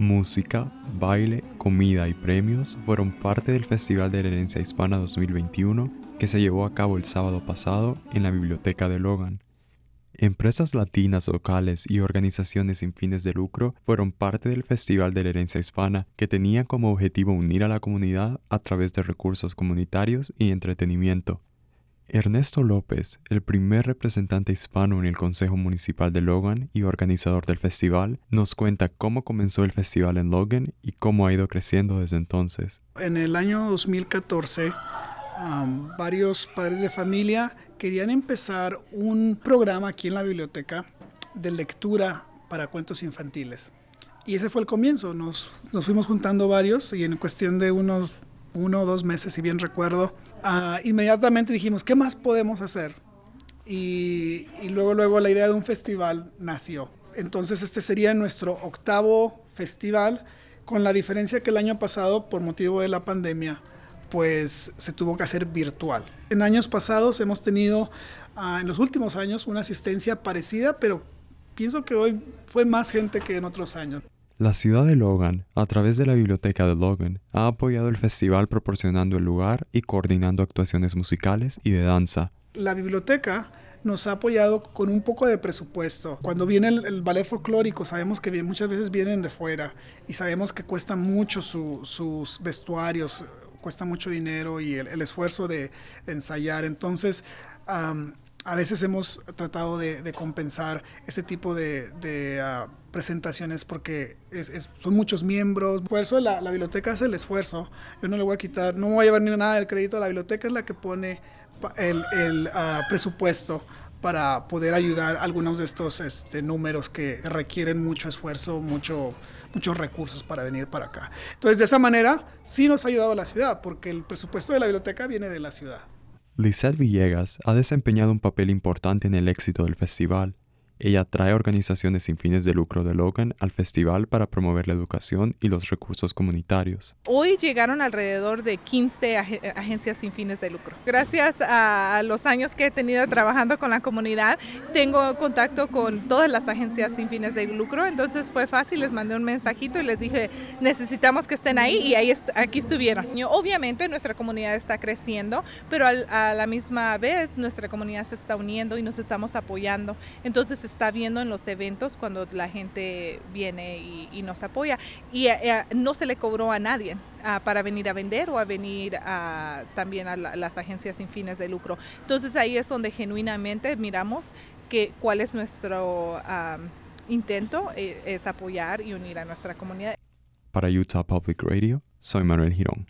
Música, baile, comida y premios fueron parte del Festival de la Herencia Hispana 2021 que se llevó a cabo el sábado pasado en la Biblioteca de Logan. Empresas latinas locales y organizaciones sin fines de lucro fueron parte del Festival de la Herencia Hispana, que tenía como objetivo unir a la comunidad a través de recursos comunitarios y entretenimiento. Ernesto López, el primer representante hispano en el Consejo Municipal de Logan y organizador del festival, nos cuenta cómo comenzó el festival en Logan y cómo ha ido creciendo desde entonces. En el año 2014, varios padres de familia querían empezar un programa aquí en la biblioteca de lectura para cuentos infantiles. Y ese fue el comienzo. Nos, nos fuimos juntando varios y en cuestión de unos uno o dos meses, si bien recuerdo, ah, inmediatamente dijimos, ¿qué más podemos hacer? Y, luego, luego la idea de un festival nació. Entonces este sería nuestro octavo festival, con la diferencia que el año pasado, por motivo de la pandemia, pues se tuvo que hacer virtual. En años pasados hemos tenido, ah, en los últimos años, una asistencia parecida, pero pienso que hoy fue más gente que en otros años. La ciudad de Logan, a través de la Biblioteca de Logan, ha apoyado el festival proporcionando el lugar y coordinando actuaciones musicales y de danza. La biblioteca nos ha apoyado con un poco de presupuesto. Cuando viene el, ballet folclórico, sabemos que muchas veces vienen de fuera y sabemos que cuesta mucho sus vestuarios, cuesta mucho dinero y el, esfuerzo de, ensayar. Entonces, a veces hemos tratado de, compensar ese tipo de, ah, presentaciones porque son muchos miembros. Por eso la, biblioteca hace el esfuerzo. Yo no le voy a quitar, no voy a llevar ni nada del crédito. La biblioteca es la que pone el, ah, presupuesto para poder ayudar a algunos de estos este, números que requieren mucho esfuerzo, mucho, muchos recursos para venir para acá. Entonces, de esa manera, sí nos ha ayudado la ciudad, porque el presupuesto de la biblioteca viene de la ciudad. Lizeth Villegas ha desempeñado un papel importante en el éxito del festival ella trae organizaciones sin fines de lucro de Logan al festival para promover la educación y los recursos comunitarios. Hoy llegaron alrededor de 15 agencias sin fines de lucro. Gracias a los años que he tenido trabajando con la comunidad, tengo contacto con todas las agencias sin fines de lucro, entonces fue fácil, les mandé un mensajito y les dije, necesitamos que estén ahí y ahí aquí estuvieron. Obviamente nuestra comunidad está creciendo, pero a la misma vez nuestra comunidad se está uniendo y nos estamos apoyando. Entonces está viendo en los eventos cuando la gente viene y, nos apoya. Y eh, eh, no se le cobró a nadie ah, para venir a vender o a venir a, también a las agencias sin fines de lucro. Entonces ahí es donde genuinamente miramos que, cuál es nuestro intento, eh, es apoyar y unir a nuestra comunidad. Para Utah Public Radio, soy Manuel Girón.